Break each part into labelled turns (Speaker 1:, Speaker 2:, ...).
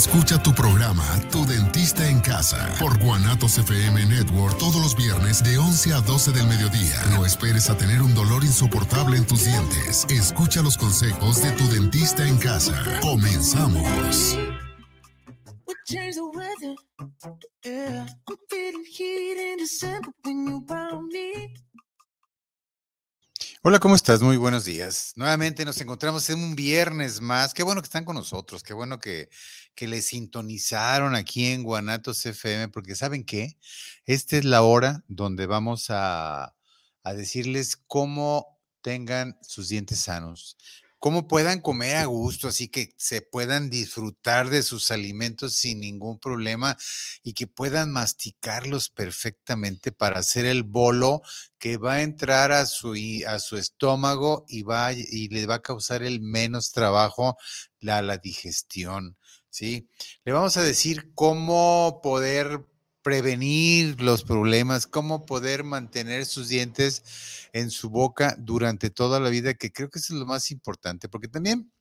Speaker 1: escucha tu programa Tu Dentista en Casa por Guanatos FM Network todos los viernes de 11 a 12 del mediodía. No esperes a tener un dolor insoportable en tus dientes. Escucha los consejos de Tu Dentista en Casa. Comenzamos.
Speaker 2: Hola, ¿cómo estás? Muy buenos días. Nuevamente nos encontramos en un viernes más. Qué bueno que están con nosotros, qué bueno que, que le sintonizaron aquí en Guanatos FM, porque ¿saben qué? Esta es la hora donde vamos a, a decirles cómo tengan sus dientes sanos, cómo puedan comer a gusto, así que se puedan disfrutar de sus alimentos sin ningún problema y que puedan masticarlos perfectamente para hacer el bolo que va a entrar a su, a su estómago y, va, y le va a causar el menos trabajo la, la digestión. ¿Sí? Le vamos a decir cómo poder prevenir los problemas, cómo poder mantener sus dientes en su boca durante toda la vida, que creo que eso es lo más importante, porque también,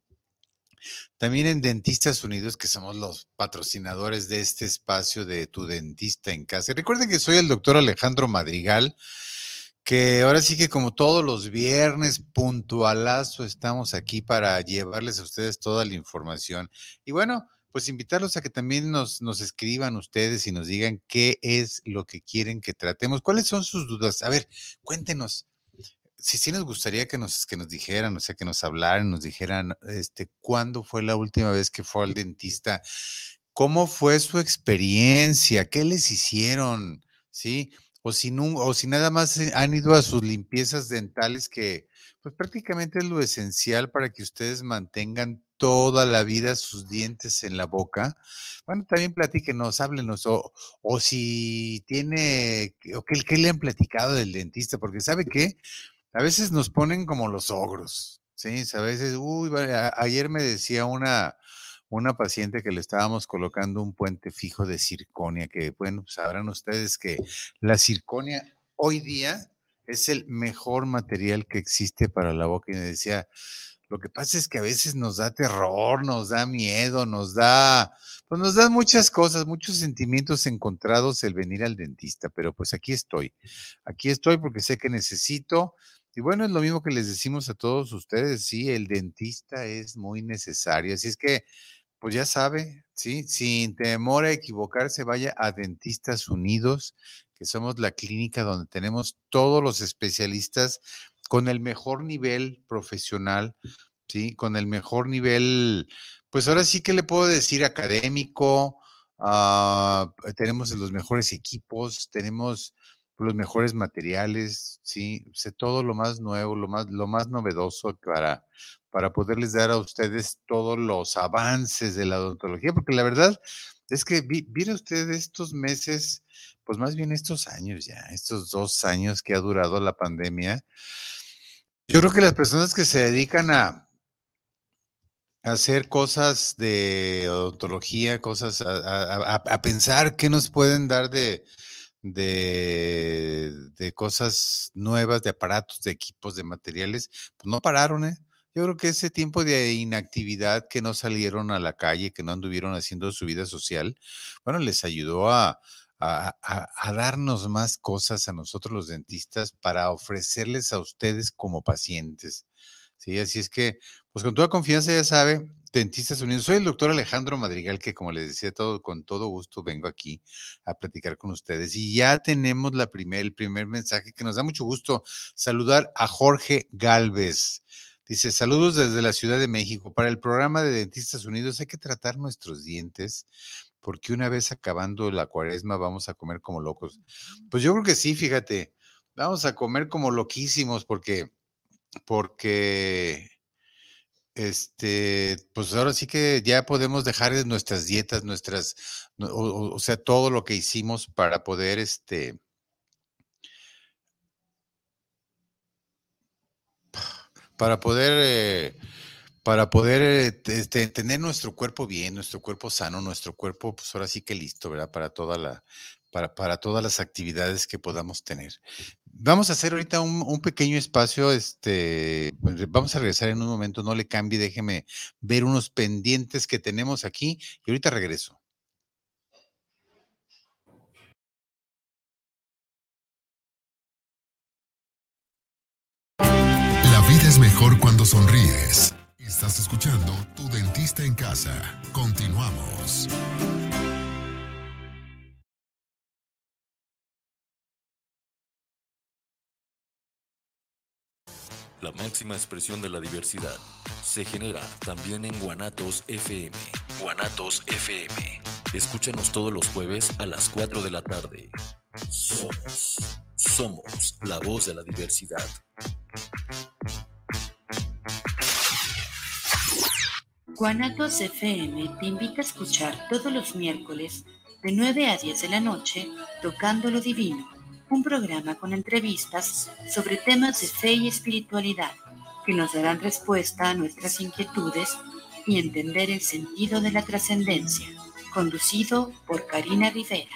Speaker 2: también en Dentistas Unidos, que somos los patrocinadores de este espacio de tu dentista en casa. Recuerden que soy el doctor Alejandro Madrigal, que ahora sí que como todos los viernes, puntualazo, estamos aquí para llevarles a ustedes toda la información. Y bueno, pues invitarlos a que también nos, escriban ustedes y nos digan qué es lo que quieren que tratemos, cuáles son sus dudas. A ver, cuéntenos. Si sí nos gustaría que nos, que nos dijeran, o sea, que nos hablaran, nos dijeran, este, cuándo fue la última vez que fue al dentista, cómo fue su experiencia, qué les hicieron, ¿sí? O si, o si nada más eh, han ido a sus limpiezas dentales que, pues prácticamente es lo esencial para que ustedes mantengan toda la vida sus dientes en la boca. Bueno, también platíquenos, háblenos, o, o si tiene, o qué, le han platicado del dentista, porque ¿sabe qué? A veces nos ponen como los ogros, ¿sí? A veces, uy, ayer me decía una, una paciente que le estábamos colocando un puente fijo de circonia, que bueno, sabrán ustedes que la circonia hoy día es el mejor material que existe para la boca. Y me decía, lo que pasa es que a veces nos da terror, nos da miedo, nos da, pues nos da muchas cosas, muchos sentimientos encontrados el venir al dentista, pero pues aquí estoy. Aquí estoy porque sé que necesito. Y bueno, es lo mismo que les decimos a todos ustedes, sí, el dentista es muy necesario. Así es que, pues ya sabe, sí, sin temor a equivocarse, vaya a Dentistas Unidos, que somos la clínica donde tenemos todos los especialistas con el mejor nivel profesional, ¿sí? Con el mejor nivel, pues ahora sí que le puedo decir académico, ah, tenemos los mejores equipos, tenemos los mejores materiales, ¿sí? todo lo más nuevo, lo más, lo más novedoso para, para poderles dar a ustedes todos los avances de la odontología, porque la verdad es que vi, usted estos meses, pues más bien estos años ya, estos dos años que ha durado la pandemia, yo creo que las personas que se dedican a, hacer cosas de odontología, cosas a, pensar qué nos pueden dar de, de, cosas nuevas, de aparatos, de equipos, de materiales, pues no pararon, ¿eh? Yo creo que ese tiempo de inactividad que no salieron a la calle, que no anduvieron haciendo su vida social, bueno, les ayudó a, a, darnos más cosas a nosotros los dentistas para ofrecerles a ustedes como pacientes. Sí, así es que, pues con toda confianza ya sabe, Dentistas Unidos. Soy el doctor Alejandro Madrigal, que como les decía, todo, con todo gusto vengo aquí a platicar con ustedes. Y ya tenemos la primer, el primer mensaje que nos da mucho gusto saludar a Jorge Galvez. Dice, saludos desde la Ciudad de México. Para el programa de Dentistas Unidos hay que tratar nuestros dientes porque una vez acabando la cuaresma vamos a comer como locos. Pues yo creo que sí, fíjate, vamos a comer como loquísimos porque, porque este, pues ahora sí que ya podemos dejar nuestras dietas, nuestras, o, sea, todo lo que hicimos para poder, este, para poder, eh, para poder eh, este, tener nuestro cuerpo bien, nuestro cuerpo sano, nuestro cuerpo, pues ahora sí que listo, ¿verdad? Para toda la, para, para todas las actividades que podamos tener. Vamos a hacer ahorita un, pequeño espacio, este, vamos a regresar en un momento, no le cambie, déjeme ver unos pendientes que tenemos aquí y ahorita regreso.
Speaker 1: La vida es mejor cuando sonríes. Estás escuchando Tu Dentista en Casa. Continuamos.
Speaker 3: La máxima expresión de la diversidad se genera también en Guanatos FM. Guanatos FM. Escúchanos todos los jueves a las 4 de la tarde. Somos, somos la voz de la diversidad.
Speaker 4: Guanatos FM te invita a escuchar todos los miércoles de 9 a 10 de la noche Tocando lo Divino un programa con entrevistas sobre temas de fe y espiritualidad que nos darán respuesta a nuestras inquietudes y entender el sentido de la trascendencia, conducido por Karina Rivera.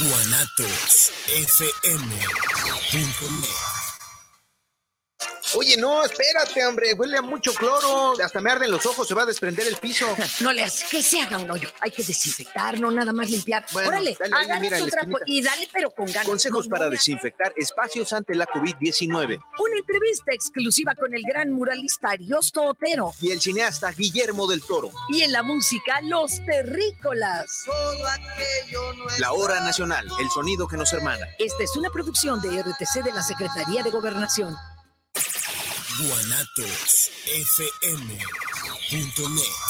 Speaker 5: guanatosfm.net Oye, no, espérate, hombre, huele a mucho cloro. Hasta me arden los ojos, se va a desprender el piso.
Speaker 6: No le haces que se haga un hoyo. Hay que desinfectar, no nada más limpiar. Órale, háganos otra y dale, pero con ganas.
Speaker 5: Consejos para desinfectar espacios ante la COVID-19.
Speaker 6: Una entrevista exclusiva con el gran muralista Ariosto Otero.
Speaker 5: Y el cineasta Guillermo del Toro.
Speaker 6: Y en la música, Los Terrícolas.
Speaker 5: La Hora Nacional, el sonido que nos hermana.
Speaker 6: Esta es una producción de RTC de la Secretaría de Gobernación
Speaker 5: guanatosfm.net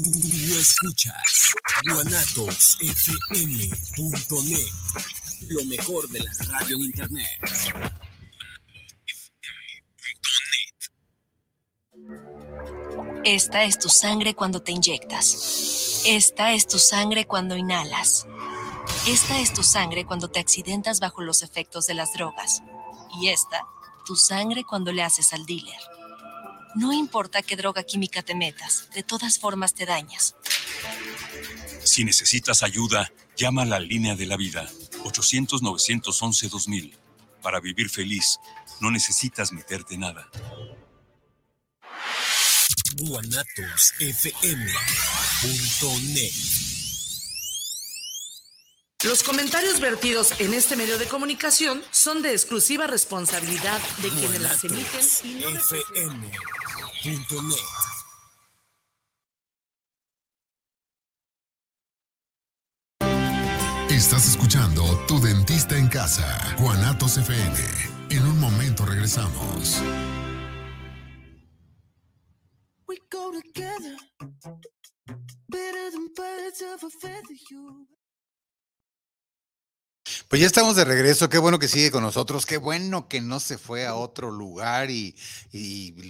Speaker 1: Tú escuchas guanatosfm.net, lo mejor de la radio en internet.
Speaker 4: Esta es tu sangre cuando te inyectas. Esta es tu sangre cuando inhalas. Esta es tu sangre cuando te accidentas bajo los efectos de las drogas. Y esta, tu sangre cuando le haces al dealer. No importa qué droga química te metas, de todas formas te dañas.
Speaker 7: Si necesitas ayuda, llama a la línea de la vida, 800-911-2000. Para vivir feliz, no necesitas meterte nada.
Speaker 8: Los comentarios vertidos en este medio de comunicación son de exclusiva responsabilidad de quienes las emiten y no
Speaker 1: Estás escuchando Tu Dentista en Casa, Juanatos FM. En un momento regresamos.
Speaker 2: Pues ya estamos de regreso, qué bueno que sigue con nosotros, qué bueno que no se fue a otro lugar y,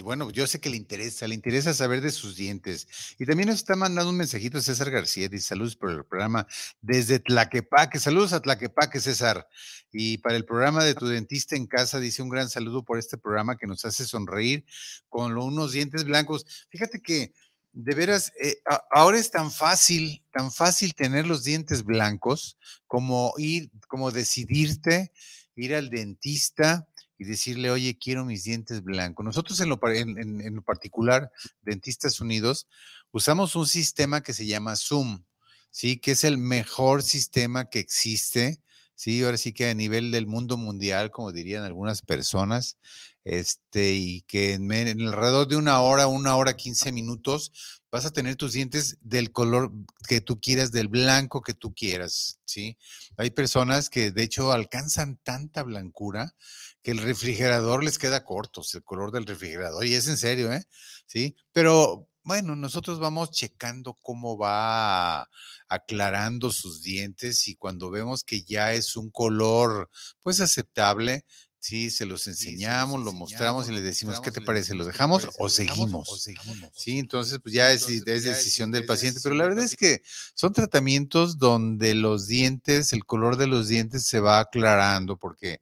Speaker 2: bueno, yo sé que le interesa, le interesa saber de sus dientes. Y también nos está mandando un mensajito César García, dice saludos por el programa desde Tlaquepaque, saludos a Tlaquepaque César. Y para el programa de tu dentista en casa, dice un gran saludo por este programa que nos hace sonreír con unos dientes blancos. Fíjate que de veras, eh, ahora es tan fácil, tan fácil tener los dientes blancos como ir, como decidirte, ir al dentista y decirle, oye, quiero mis dientes blancos. Nosotros en lo, en lo particular, Dentistas Unidos, usamos un sistema que se llama Zoom, ¿sí? Que es el mejor sistema que existe, ¿sí? Ahora sí que a nivel del mundo mundial, como dirían algunas personas, este, y que en, alrededor de una hora, una hora, quince minutos, vas a tener tus dientes del color que tú quieras, del blanco que tú quieras, ¿sí? Hay personas que de hecho alcanzan tanta blancura que el refrigerador les queda corto, el color del refrigerador, y es en serio, ¿eh? Sí, pero bueno, nosotros vamos checando cómo va aclarando sus dientes y cuando vemos que ya es un color pues aceptable, Sí, se los enseñamos, lo mostramos y les decimos, ¿qué te parece? ¿Lo dejamos o seguimos? Sí, entonces pues ya es, decisión del paciente, pero la verdad es que son tratamientos donde los dientes, el color de los dientes se va aclarando porque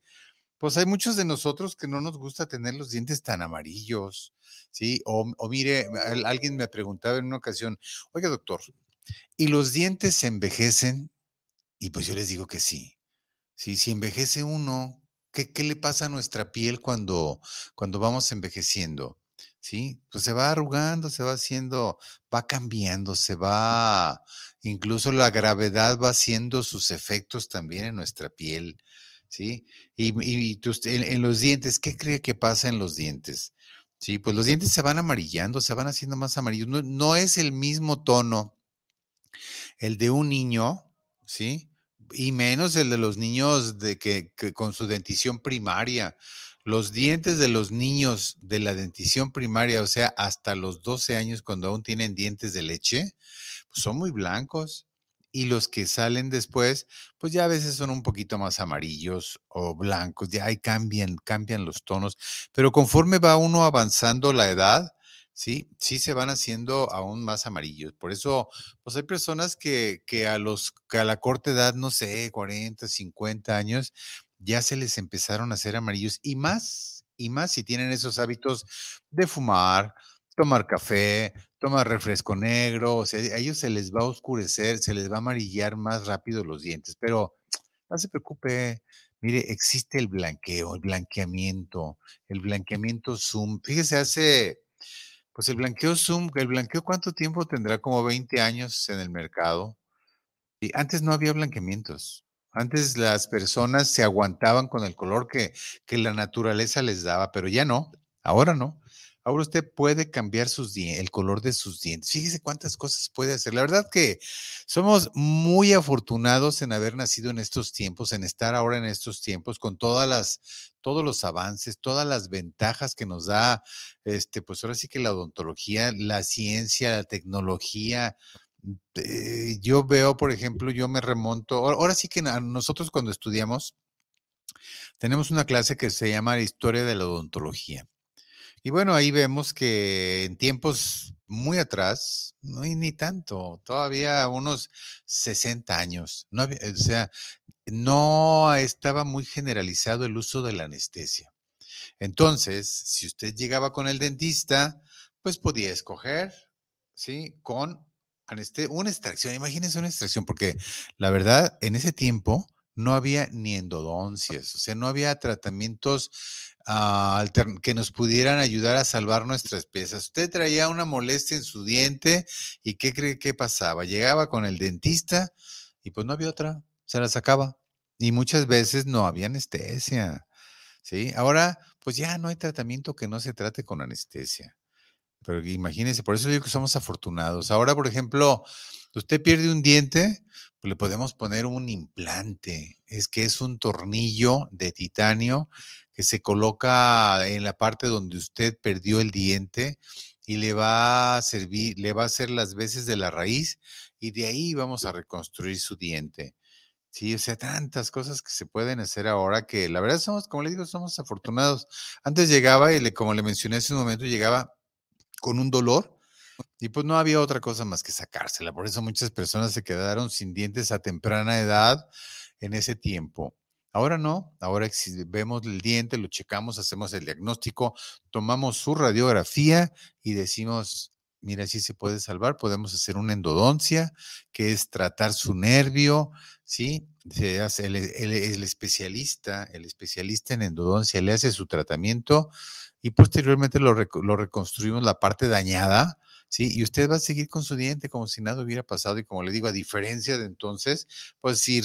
Speaker 2: pues hay muchos de nosotros que no nos gusta tener los dientes tan amarillos, ¿sí? O, o mire, alguien me preguntaba en una ocasión, oiga doctor, ¿y los dientes se envejecen? Y pues yo les digo que sí. Sí, si envejece uno, ¿Qué, le pasa a nuestra piel cuando, cuando vamos envejeciendo? ¿Sí? Pues se va arrugando, se va haciendo, va cambiando, se va, incluso la gravedad va haciendo sus efectos también en nuestra piel, ¿sí? Y, en, los dientes, ¿qué cree que pasa en los dientes? Sí, pues los dientes se van amarillando, se van haciendo más amarillos. No, no es el mismo tono el de un niño, ¿sí? y menos el de los niños de que, con su dentición primaria. Los dientes de los niños de la dentición primaria, o sea, hasta los 12 años cuando aún tienen dientes de leche, pues son muy blancos. Y los que salen después, pues ya a veces son un poquito más amarillos o blancos, ya ahí cambian, cambian los tonos. Pero conforme va uno avanzando la edad, sí, sí se van haciendo aún más amarillos. Por eso, pues hay personas que, que a los, que a la corta edad, no sé, 40, 50 años, ya se les empezaron a hacer amarillos y más, y más si tienen esos hábitos de fumar, tomar café, tomar refresco negro, o sea, a ellos se les va a oscurecer, se les va a amarillar más rápido los dientes, pero no se preocupe. Mire, existe el blanqueo, el blanqueamiento, el blanqueamiento Zoom. Fíjese, hace pues el blanqueo Zoom, el blanqueo cuánto tiempo tendrá como 20 años en el mercado. Y antes no había blanqueamientos. Antes las personas se aguantaban con el color que, que la naturaleza les daba, pero ya no, ahora no. Ahora usted puede cambiar sus el color de sus dientes. Fíjese cuántas cosas puede hacer. La verdad que somos muy afortunados en haber nacido en estos tiempos, en estar ahora en estos tiempos con todas las todos los avances, todas las ventajas que nos da este pues ahora sí que la odontología, la ciencia, la tecnología, eh, yo veo, por ejemplo, yo me remonto, ahora sí que nosotros cuando estudiamos, tenemos una clase que se llama Historia de la Odontología. Y bueno, ahí vemos que en tiempos muy atrás, no ni tanto, todavía unos 60 años, no o sea, no estaba muy generalizado el uso de la anestesia. Entonces, si usted llegaba con el dentista, pues podía escoger, ¿sí? Con una extracción, imagínense una extracción, porque la verdad, en ese tiempo no había ni endodoncias, o sea, no había tratamientos Ah, que nos pudieran ayudar a salvar nuestras piezas. Usted traía una molestia en su diente y ¿qué cree que pasaba? Llegaba con el dentista y pues no había otra, se la sacaba. Y muchas veces no había anestesia. ¿sí? Ahora, pues ya no hay tratamiento que no se trate con anestesia. Pero imagínense, por eso digo que somos afortunados. Ahora, por ejemplo, usted pierde un diente, pues le podemos poner un implante. Es que es un tornillo de titanio que se coloca en la parte donde usted perdió el diente y le va a servir, le va a hacer las veces de la raíz y de ahí vamos a reconstruir su diente. Sí, o sea, tantas cosas que se pueden hacer ahora que la verdad somos, como le digo, somos afortunados. Antes llegaba y le, como le mencioné hace un momento, llegaba con un dolor y pues no había otra cosa más que sacársela. Por eso muchas personas se quedaron sin dientes a temprana edad en ese tiempo. Ahora no, ahora vemos el diente, lo checamos, hacemos el diagnóstico, tomamos su radiografía y decimos, mira, si se puede salvar, podemos hacer una endodoncia, que es tratar su nervio, ¿sí? Se hace el, especialista, el especialista en endodoncia le hace su tratamiento y posteriormente lo, reconstruimos la parte dañada, ¿sí? Y usted va a seguir con su diente como si nada hubiera pasado y como le digo, a diferencia de entonces, pues sí,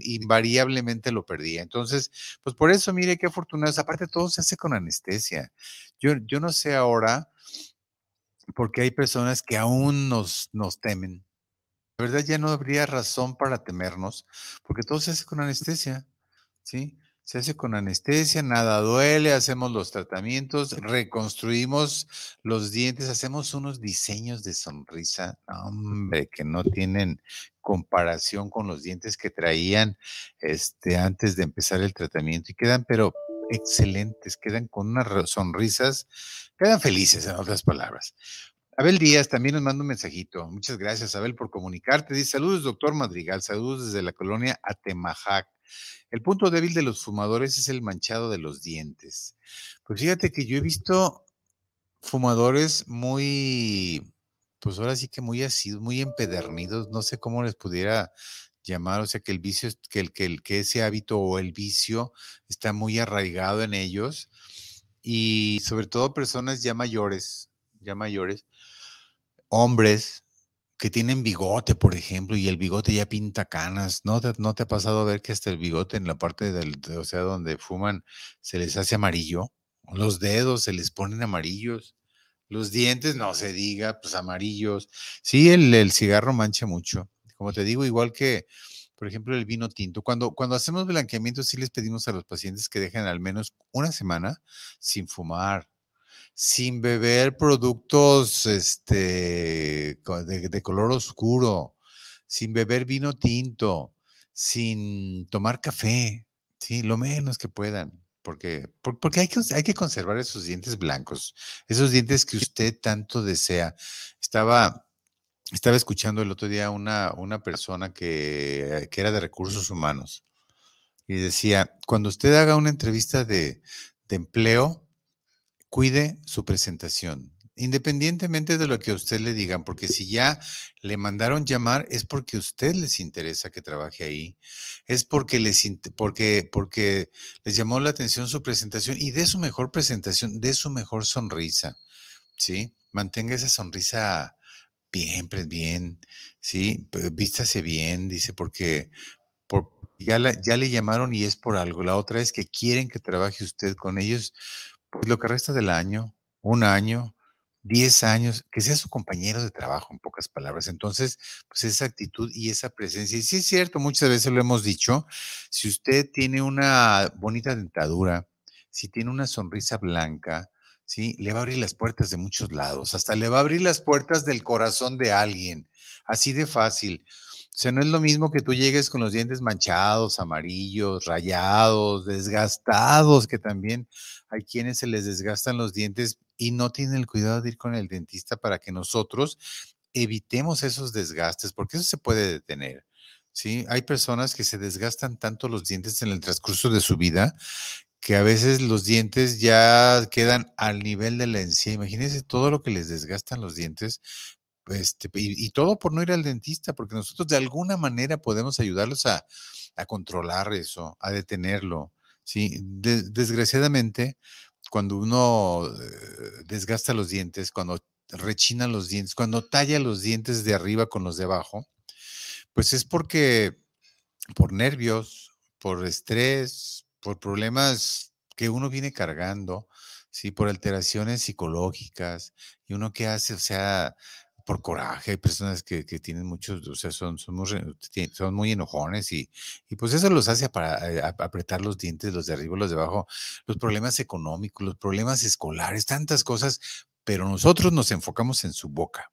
Speaker 2: invariablemente lo perdía. Entonces, pues por eso, mire qué afortunados. Aparte, todo se hace con anestesia. Yo, yo no sé ahora, porque hay personas que aún nos, nos temen. La verdad ya no habría razón para temernos, porque todo se hace con anestesia, ¿sí? Se hace con anestesia, nada duele, hacemos los tratamientos, reconstruimos los dientes, hacemos unos diseños de sonrisa, hombre, que no tienen comparación con los dientes que traían este, antes de empezar el tratamiento y quedan, pero excelentes, quedan con unas sonrisas, quedan felices, en otras palabras. Abel Díaz también nos manda un mensajito. Muchas gracias, Abel, por comunicarte. Dice, saludos, doctor Madrigal, saludos desde la colonia Atemajac. El punto débil de los fumadores es el manchado de los dientes. Pues fíjate que yo he visto fumadores muy, pues ahora sí que muy así, muy empedernidos, no sé cómo les pudiera llamar, o sea que el vicio, que, el, que, ese hábito o el vicio está muy arraigado en ellos y sobre todo personas ya mayores, ya mayores, hombres que tienen bigote, por ejemplo, y el bigote ya pinta canas. ¿No te, ha pasado a ver que hasta el bigote en la parte del, o sea, donde fuman, se les hace amarillo? Los dedos se les ponen amarillos. Los dientes, no se diga, pues amarillos. Sí, el, el cigarro mancha mucho. Como te digo, igual que, por ejemplo, el vino tinto. Cuando, cuando hacemos blanqueamiento, sí les pedimos a los pacientes que dejen al menos una semana sin fumar, sin beber productos este, de, color oscuro, sin beber vino tinto, sin tomar café, ¿sí? lo menos que puedan. Porque, porque hay, que, hay que conservar esos dientes blancos, esos dientes que usted tanto desea. Estaba, estaba escuchando el otro día una, una persona que, que era de recursos humanos y decía, cuando usted haga una entrevista de, de empleo, cuide su presentación, independientemente de lo que a usted le digan, porque si ya le mandaron llamar es porque a usted les interesa que trabaje ahí, es porque les, porque, porque les llamó la atención su presentación y de su mejor presentación, de su mejor sonrisa, ¿sí? Mantenga esa sonrisa bien, bien, ¿sí? Vístase bien, dice, porque por, ya, ya le llamaron y es por algo. La otra es que quieren que trabaje usted con ellos pues lo que resta del año, un año, diez años, que sea su compañero de trabajo, en pocas palabras. Entonces, pues esa actitud y esa presencia. Y sí es cierto, muchas veces lo hemos dicho, si usted tiene una bonita dentadura, si tiene una sonrisa blanca, ¿sí? Le va a abrir las puertas de muchos lados, hasta le va a abrir las puertas del corazón de alguien, así de fácil. O sea, no es lo mismo que tú llegues con los dientes manchados, amarillos, rayados, desgastados, que también hay quienes se les desgastan los dientes y no tienen el cuidado de ir con el dentista para que nosotros evitemos esos desgastes, porque eso se puede detener. ¿sí? Hay personas que se desgastan tanto los dientes en el transcurso de su vida que a veces los dientes ya quedan al nivel de la encía. Imagínense todo lo que les desgastan los dientes este, y, todo por no ir al dentista, porque nosotros de alguna manera podemos ayudarlos a, controlar eso, a detenerlo. ¿sí? desgraciadamente, cuando uno eh, desgasta los dientes, cuando rechina los dientes, cuando talla los dientes de arriba con los de abajo, pues es porque por nervios, por estrés, por problemas que uno viene cargando, sí, por alteraciones psicológicas, y uno que hace, o sea, por coraje, hay personas que, tienen muchos, o sea, son, son, muy, son muy enojones y, y pues eso los hace para eh, apretar los dientes, los de arriba, los de abajo, los problemas económicos, los problemas escolares, tantas cosas pero nosotros nos enfocamos en su boca.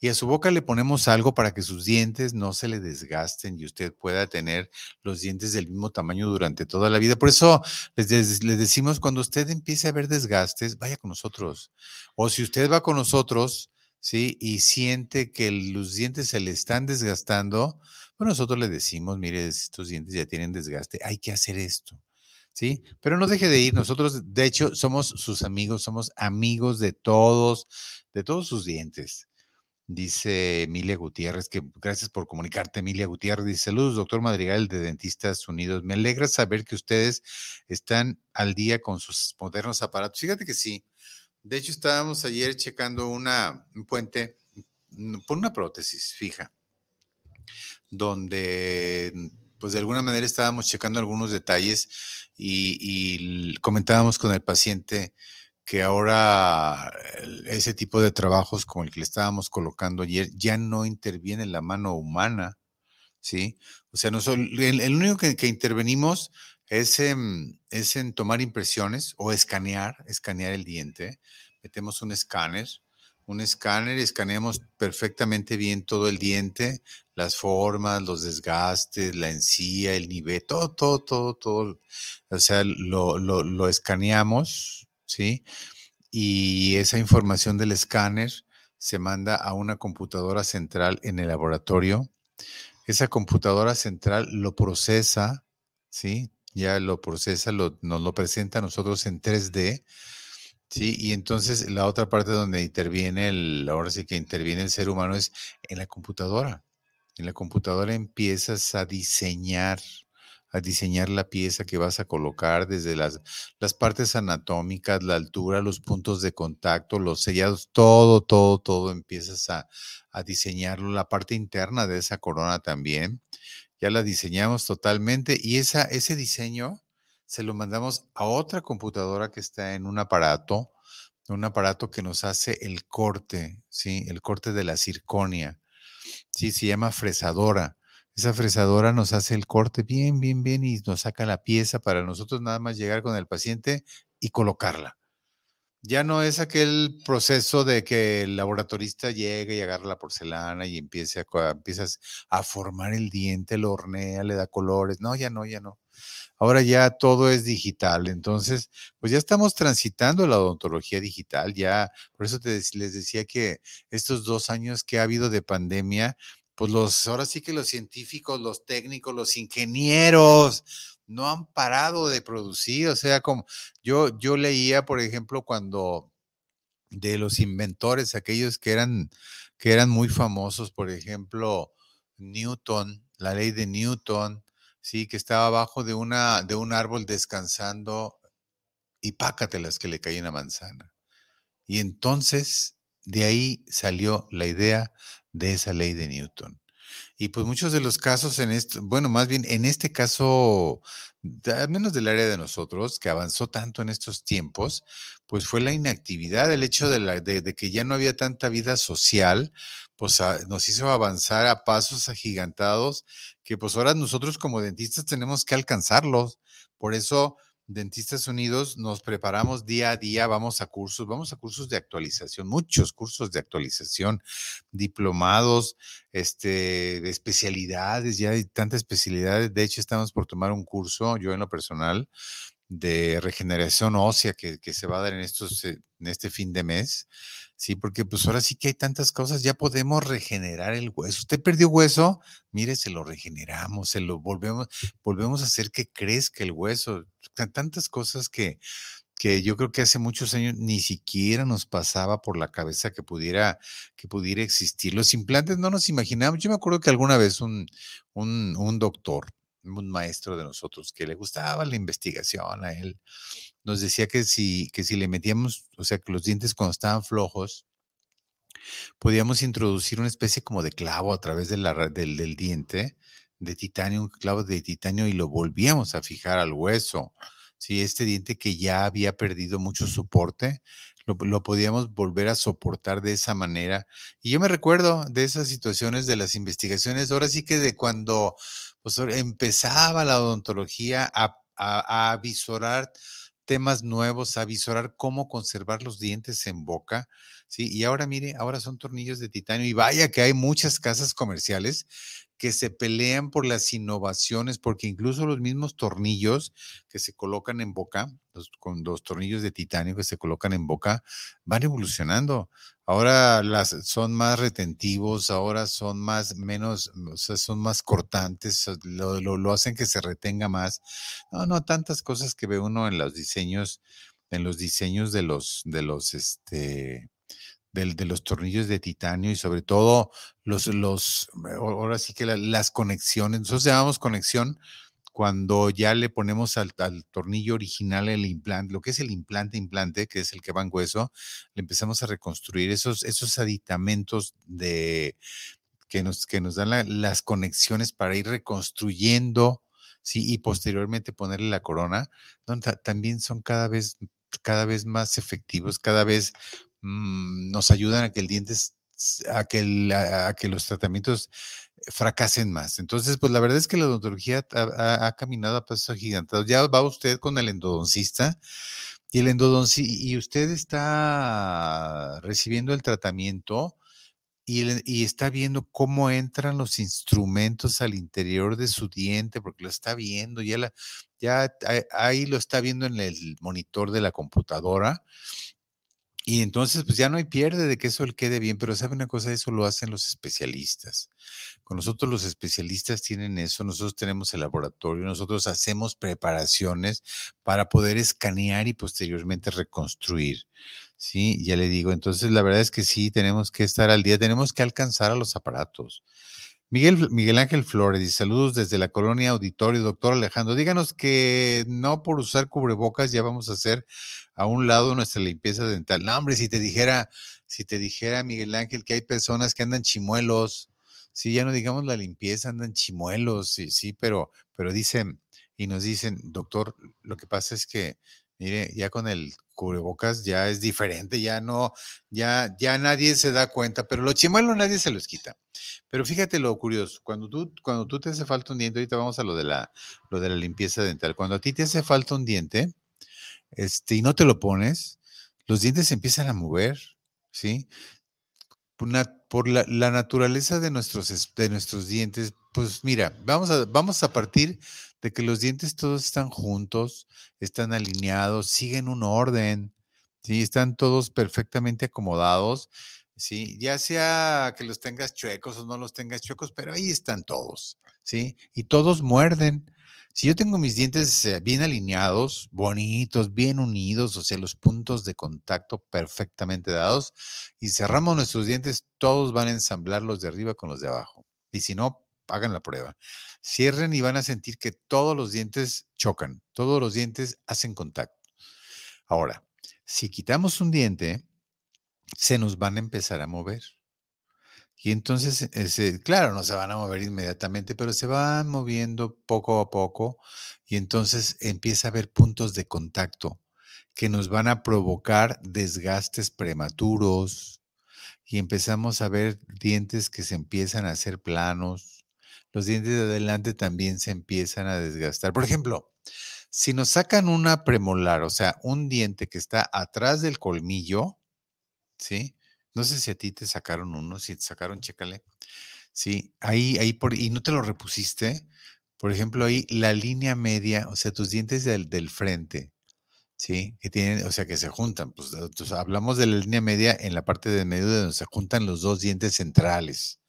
Speaker 2: Y a su boca le ponemos algo para que sus dientes no se le desgasten y usted pueda tener los dientes del mismo tamaño durante toda la vida. Por eso les, les decimos, cuando usted empiece a ver desgastes, vaya con nosotros. O si usted va con nosotros, ¿sí? Y siente que los dientes se le están desgastando, pues nosotros le decimos, mire, estos dientes ya tienen desgaste, hay que hacer esto. ¿sí? Pero no deje de ir. Nosotros, de hecho, somos sus amigos, somos amigos de todos, de todos sus dientes. Dice Emilia Gutiérrez, que gracias por comunicarte, Emilia Gutiérrez. Dice, saludos, doctor Madrigal de Dentistas Unidos. Me alegra saber que ustedes están al día con sus modernos aparatos. Fíjate que sí. De hecho, estábamos ayer checando una, un puente mm, por una prótesis fija, donde pues de alguna manera estábamos checando algunos detalles y, comentábamos con el paciente que ahora ese tipo de trabajos como el que le estábamos colocando ayer ya no interviene la mano humana, ¿sí? O sea, no el, único que, intervenimos es en, es en tomar impresiones o escanear, escanear el diente. Metemos un escáner un escáner, escaneamos perfectamente bien todo el diente, las formas, los desgastes, la encía, el nivel, todo, todo, todo, todo. O sea, lo, lo, escaneamos, ¿sí? Y esa información del escáner se manda a una computadora central en el laboratorio. Esa computadora central lo procesa, ¿sí? Ya lo procesa, lo, nos lo presenta a nosotros en 3D Sí, y entonces la otra parte donde interviene el, ahora sí que interviene el ser humano es en la computadora. En la computadora empiezas a diseñar, a diseñar la pieza que vas a colocar desde las, las partes anatómicas, la altura, los puntos de contacto, los sellados, todo, todo, todo empiezas a, a diseñarlo. La parte interna de esa corona también, ya la diseñamos totalmente y esa, ese diseño se lo mandamos a otra computadora que está en un aparato, un aparato que nos hace el corte, ¿sí? El corte de la circonia, ¿sí? Se llama fresadora. Esa fresadora nos hace el corte bien, bien, bien y nos saca la pieza para nosotros nada más llegar con el paciente y colocarla. Ya no es aquel proceso de que el laboratorista llegue y agarra la porcelana y empiece a, empiezas a formar el diente, lo hornea, le da colores. No, ya no, ya no. Ahora ya todo es digital, entonces, pues ya estamos transitando la odontología digital, ya, por eso les decía que estos dos años que ha habido de pandemia, pues los, ahora sí que los científicos, los técnicos, los ingenieros, no han parado de producir, o sea, como yo, yo leía, por ejemplo, cuando de los inventores, aquellos que eran, que eran muy famosos, por ejemplo, Newton, la ley de Newton, sí, que estaba abajo de, una, de un árbol descansando y pácatelas que le caía una manzana. Y entonces de ahí salió la idea de esa ley de Newton. Y pues muchos de los casos en esto, bueno, más bien en este caso, al menos del área de nosotros, que avanzó tanto en estos tiempos, pues fue la inactividad, el hecho de, la, de, que ya no había tanta vida social, pues nos hizo avanzar a pasos agigantados que pues ahora nosotros como dentistas tenemos que alcanzarlos. Por eso Dentistas Unidos nos preparamos día a día, vamos a cursos, vamos a cursos de actualización, muchos cursos de actualización, diplomados, este, de especialidades, ya hay tantas especialidades. De hecho, estamos por tomar un curso, yo en lo personal, de regeneración ósea que, que se va a dar en, estos, en este fin de mes. Sí, porque pues ahora sí que hay tantas cosas, ya podemos regenerar el hueso. Usted perdió hueso, mire, se lo regeneramos, se lo volvemos, volvemos a hacer que crezca el hueso. Tantas cosas que, que yo creo que hace muchos años ni siquiera nos pasaba por la cabeza que pudiera, que pudiera existir. Los implantes no nos imaginábamos. Yo me acuerdo que alguna vez un, un, un doctor, un maestro de nosotros, que le gustaba la investigación a él, nos decía que si, que si le metíamos, o sea, que los dientes cuando estaban flojos, podíamos introducir una especie como de clavo a través de la, del, del diente, de titanio, un clavo de titanio, y lo volvíamos a fijar al hueso. Si este diente que ya había perdido mucho soporte, lo, lo, podíamos volver a soportar de esa manera. Y yo me recuerdo de esas situaciones de las investigaciones, ahora sí que de cuando pues, empezaba la odontología a, a, a visorar temas nuevos, avisorar cómo conservar los dientes en boca, ¿sí? Y ahora mire, ahora son tornillos de titanio y vaya que hay muchas casas comerciales que se pelean por las innovaciones, porque incluso los mismos tornillos que se colocan en boca, con los tornillos de titanio que se colocan en boca, van evolucionando. Ahora las, son más retentivos, ahora son más, menos, o sea, son más cortantes, lo, lo, hacen que se retenga más. No, no, tantas cosas que ve uno en los diseños, en los diseños de los, de los, este, de, los tornillos de titanio y sobre todo los, los ahora sí que las conexiones, nosotros llamamos conexión cuando ya le ponemos al, tornillo original el implante, lo que es el implante implante, que es el que va en hueso, le empezamos a reconstruir esos, esos aditamentos de, que, nos, que nos dan las conexiones para ir reconstruyendo, sí, y posteriormente ponerle la corona, también son cada vez, cada vez más efectivos, cada vez Mm, nos ayudan a que el diente, a que, a que los tratamientos fracasen más. Entonces, pues la verdad es que la odontología ha, caminado a pasos agigantados. Ya va usted con el endodoncista y el endodoncista, y usted está recibiendo el tratamiento y, está viendo cómo entran los instrumentos al interior de su diente, porque lo está viendo, ya, la, ya ahí lo está viendo en el monitor de la computadora y entonces, pues ya no hay pierde de que eso le quede bien, pero sabe una cosa, eso lo hacen los especialistas. Con nosotros los especialistas tienen eso, nosotros tenemos el laboratorio, nosotros hacemos preparaciones para poder escanear y posteriormente reconstruir. Sí, ya le digo, entonces la verdad es que sí, tenemos que estar al día, tenemos que alcanzar a los aparatos. Miguel, Miguel Ángel Flores dice, saludos desde la colonia auditorio, doctor Alejandro. Díganos que no por usar cubrebocas ya vamos a hacer a un lado nuestra limpieza dental. No, hombre, si te dijera, si te dijera Miguel Ángel que hay personas que andan chimuelos, sí, ya no digamos la limpieza, andan chimuelos, sí, sí, pero, pero dicen, y nos dicen, doctor, lo que pasa es que, mire, ya con el cubrebocas ya es diferente, ya no, ya, ya nadie se da cuenta, pero los chimuelos nadie se los quita. Pero fíjate lo curioso, cuando tú, cuando tú te hace falta un diente, ahorita vamos a lo de la, lo de la limpieza dental, cuando a ti te hace falta un diente, este, y no te lo pones, los dientes se empiezan a mover, ¿sí? Por, la, naturaleza de nuestros, de nuestros dientes, pues mira, vamos a, vamos a partir de que los dientes todos están juntos, están alineados, siguen un orden, ¿sí? Están todos perfectamente acomodados ¿sí? Ya sea que los tengas chuecos o no los tengas chuecos, pero ahí están todos, ¿sí? Y todos muerden. Si yo tengo mis dientes eh, bien alineados, bonitos, bien unidos, o sea, los puntos de contacto perfectamente dados, y cerramos nuestros dientes, todos van a ensamblar los de arriba con los de abajo. Y si no, hagan la prueba. Cierren y van a sentir que todos los dientes chocan, todos los dientes hacen contacto. Ahora, si quitamos un diente, se nos van a empezar a mover. Y entonces, claro, no se van a mover inmediatamente, pero se van moviendo poco a poco y entonces empieza a haber puntos de contacto que nos van a provocar desgastes prematuros y empezamos a ver dientes que se empiezan a hacer planos. Los dientes de adelante también se empiezan a desgastar. Por ejemplo, si nos sacan una premolar, o sea, un diente que está atrás del colmillo, ¿sí? No sé si a ti te sacaron uno, si te sacaron, chécale. Sí, ahí, ahí por, y no te lo repusiste. Por ejemplo, ahí la línea media, o sea, tus dientes del, del frente, ¿sí? Que tienen, o sea, que se juntan. Pues, hablamos de la línea media en la parte de medio de donde se juntan los dos dientes centrales,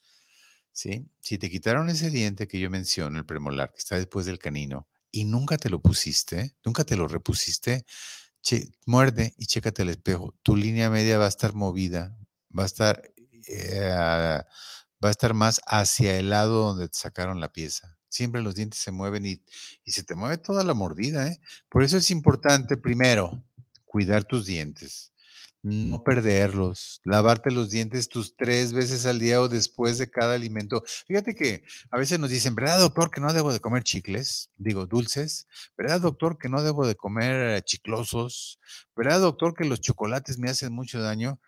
Speaker 2: ¿sí? Si te quitaron ese diente que yo menciono, el premolar, que está después del canino, y nunca te lo pusiste, nunca te lo repusiste, muerde y chécate el espejo. Tu línea media va a estar movida, va a estar, eh, va a estar más hacia el lado donde te sacaron la pieza. Siempre los dientes se mueven y, y se te mueve toda la mordida. ¿eh? Por eso es importante, primero, cuidar tus dientes no perderlos, lavarte los dientes tus tres veces al día o después de cada alimento. Fíjate que a veces nos dicen, ¿verdad, doctor, que no debo de comer chicles? Digo, dulces. ¿Verdad, doctor, que no debo de comer chiclosos? ¿Verdad, doctor, que los chocolates me hacen mucho daño?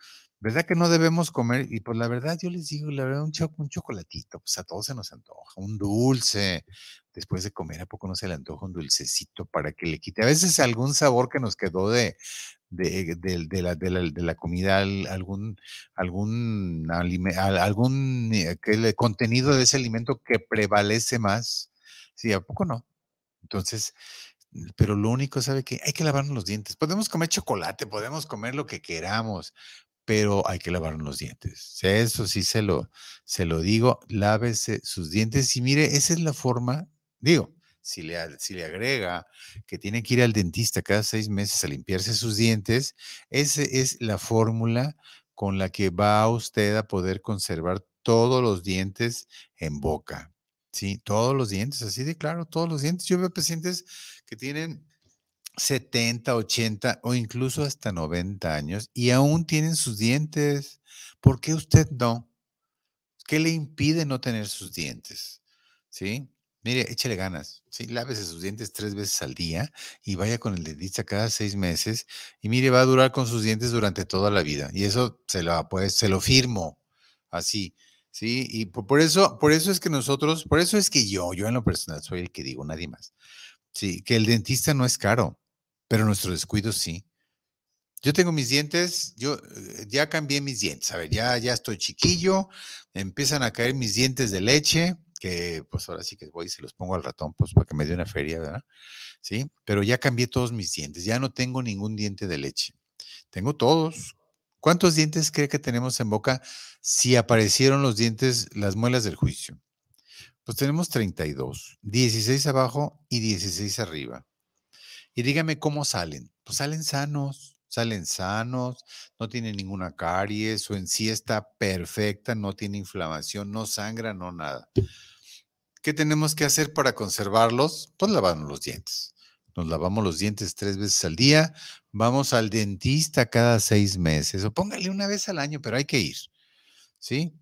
Speaker 2: ¿Verdad que no debemos comer? Y pues la verdad, yo les digo, la verdad, un, un chocolatito, pues a todos se nos antoja, un dulce. Después de comer, ¿a poco no se le antoja un dulcecito para que le quite? A veces algún sabor que nos quedó de, de, de, la, de, la, comida, algún, algún, algún eh, que contenido de ese alimento que prevalece más. Sí, ¿a poco no? Entonces, pero lo único, ¿sabe que Hay que lavarnos los dientes. Podemos comer chocolate, podemos comer lo que queramos, pero hay que lavarnos los dientes. Eso sí se lo, se lo digo, lávese sus dientes y mire, esa es la forma, digo, si le, si le agrega que tiene que ir al dentista cada seis meses a limpiarse sus dientes, esa es la fórmula con la que va usted a poder conservar todos los dientes en boca. Sí, todos los dientes, así de claro, todos los dientes. Yo veo pacientes que tienen 70, 80 o incluso hasta 90 años y aún tienen sus dientes. ¿Por qué usted no? ¿Qué le impide no tener sus dientes? ¿Sí? Mire, échale ganas, ¿sí? Lávese sus dientes tres veces al día y vaya con el dentista cada seis meses y mire, va a durar con sus dientes durante toda la vida. Y eso se lo, pues, se lo firmo, así. Sí, y por, eso, por eso es que nosotros, por eso es que yo, yo en lo personal soy el que digo, nadie más. Sí, que el dentista no es caro, pero nuestro descuido sí. Yo tengo mis dientes, yo eh, ya cambié mis dientes, a ver, ya, ya estoy chiquillo, empiezan a caer mis dientes de leche, que pues ahora sí que voy y se los pongo al ratón, pues para que me dé una feria, ¿verdad? Sí, pero ya cambié todos mis dientes, ya no tengo ningún diente de leche. Tengo todos. ¿Cuántos dientes cree que tenemos en boca si aparecieron los dientes, las muelas del juicio? Pues tenemos 32, 16 abajo y 16 arriba. Y dígame cómo salen. Pues salen sanos, salen sanos, no tienen ninguna caries, su encía está perfecta, no tiene inflamación, no sangra, no nada. ¿Qué tenemos que hacer para conservarlos? Pues lavarnos los dientes. Nos lavamos los dientes tres veces al día, vamos al dentista cada seis meses, o póngale una vez al año, pero hay que ir. ¿Sí?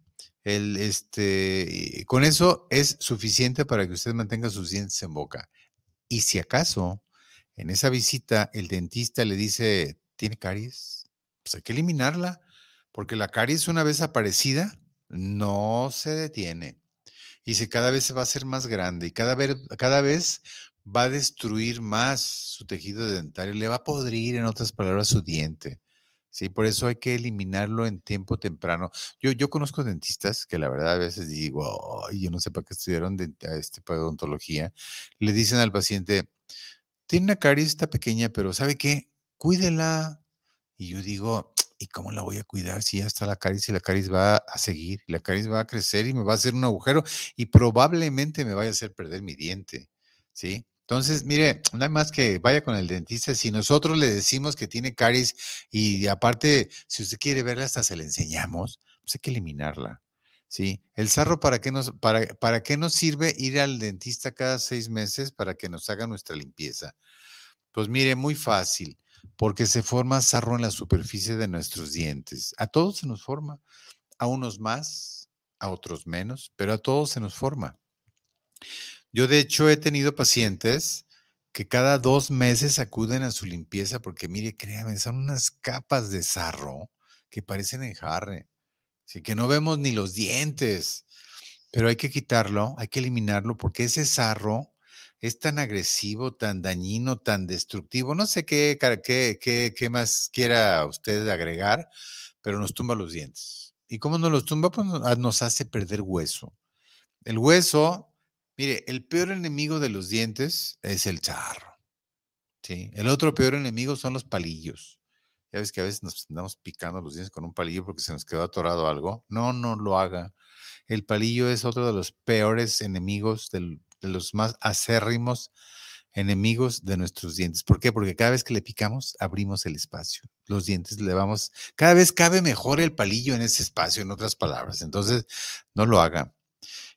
Speaker 2: El, este, con eso es suficiente para que usted mantenga sus dientes en boca. Y si acaso en esa visita el dentista le dice, ¿tiene caries? Pues hay que eliminarla, porque la caries una vez aparecida no se detiene y si cada vez se va a hacer más grande y cada vez, cada vez va a destruir más su tejido dentario, le va a podrir, en otras palabras, su diente. Sí, por eso hay que eliminarlo en tiempo temprano. Yo, yo conozco dentistas que la verdad a veces digo, yo no sé para qué estudiaron de, este, odontología. Le dicen al paciente, tiene una caries, está pequeña, pero ¿sabe qué? Cuídela. Y yo digo, ¿y cómo la voy a cuidar si ya está la caries y la caries va a seguir, la caries va a crecer y me va a hacer un agujero y probablemente me vaya a hacer perder mi diente, ¿sí? Entonces, mire, hay más que vaya con el dentista. Si nosotros le decimos que tiene caries y aparte, si usted quiere verla, hasta se le enseñamos, pues hay que eliminarla. ¿Sí? El sarro, ¿para qué, nos, para, ¿para qué nos sirve ir al dentista cada seis meses para que nos haga nuestra limpieza? Pues mire, muy fácil porque se forma sarro en la superficie de nuestros dientes. A todos se nos forma, a unos más, a otros menos, pero a todos se nos forma. Yo de hecho he tenido pacientes que cada dos meses acuden a su limpieza porque mire, créanme, son unas capas de sarro que parecen enjarre, así que no vemos ni los dientes, pero hay que quitarlo, hay que eliminarlo porque ese sarro es tan agresivo, tan dañino, tan destructivo. No sé qué, qué, qué, más quiera usted agregar, pero nos tumba los dientes. ¿Y cómo nos los tumba? Pues nos hace perder hueso. El hueso, mire, el peor enemigo de los dientes es el charro. ¿sí? El otro peor enemigo son los palillos. Ya ves que a veces nos andamos picando los dientes con un palillo porque se nos quedó atorado algo. No, no lo haga. El palillo es otro de los peores enemigos de los más acérrimos enemigos de nuestros dientes. ¿Por qué? Porque cada vez que le picamos, abrimos el espacio. Los dientes le vamos, cada vez cabe mejor el palillo en ese espacio, en otras palabras. Entonces, no lo haga.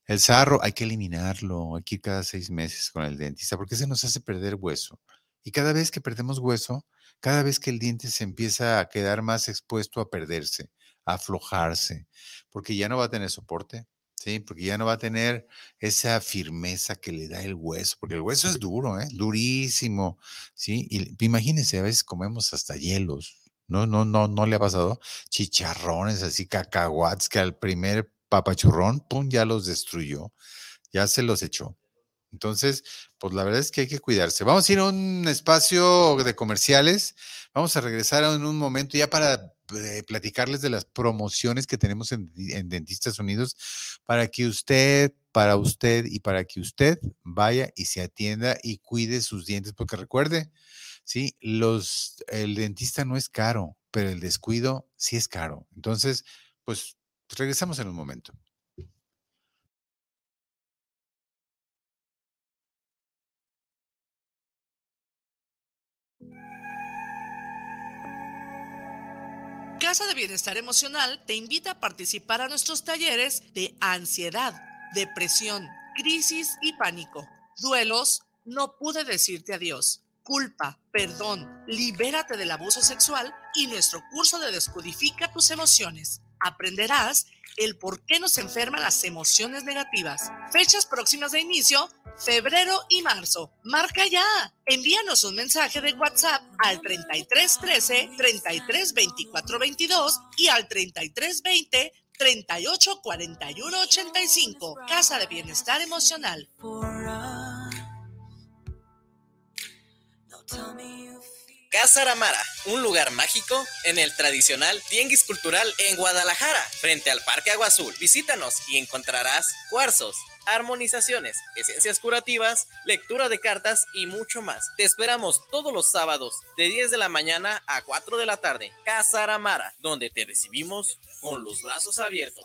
Speaker 2: El sarro hay que eliminarlo, hay que ir cada seis meses con el dentista, porque se nos hace perder hueso. Y cada vez que perdemos hueso, cada vez que el diente se empieza a quedar más expuesto a perderse, a aflojarse, porque ya no va a tener soporte, ¿sí? Porque ya no va a tener esa firmeza que le da el hueso, porque el hueso es duro, ¿eh? Durísimo, ¿sí? Y imagínense, a veces comemos hasta hielos, No, no, no, no le ha pasado. Chicharrones, así cacahuates, que al primer papachurrón, pum, ya los destruyó, ya se los echó. Entonces, pues la verdad es que hay que cuidarse. Vamos a ir a un espacio de comerciales. Vamos a regresar en un momento ya para eh, platicarles de las promociones que tenemos en, en, Dentistas Unidos para que usted, para usted y para que usted vaya y se atienda y cuide sus dientes, porque recuerde, sí, los, el dentista no es caro, pero el descuido sí es caro. Entonces, pues regresamos en un momento.
Speaker 8: Casa de Bienestar Emocional te invita a participar a nuestros talleres de ansiedad, depresión, crisis y pánico, duelos, no pude decirte adiós, culpa, perdón, libérate del abuso sexual y nuestro curso de Descodifica tus emociones. Aprenderás el por qué nos enferman las emociones negativas. Fechas próximas de inicio, febrero y marzo. Marca ya. Envíanos un mensaje de WhatsApp al 3313 33 24 22 y al 3320 38 41 85. Casa de Bienestar Emocional.
Speaker 9: Casa Aramara, un lugar mágico en el tradicional Tianguis Cultural en Guadalajara, frente al Parque Agua Azul. Visítanos y encontrarás cuarzos, armonizaciones, esencias curativas, lectura de cartas y mucho más. Te esperamos todos los sábados de 10 de la mañana a 4 de la tarde. Casa Aramara, donde te recibimos con los brazos abiertos.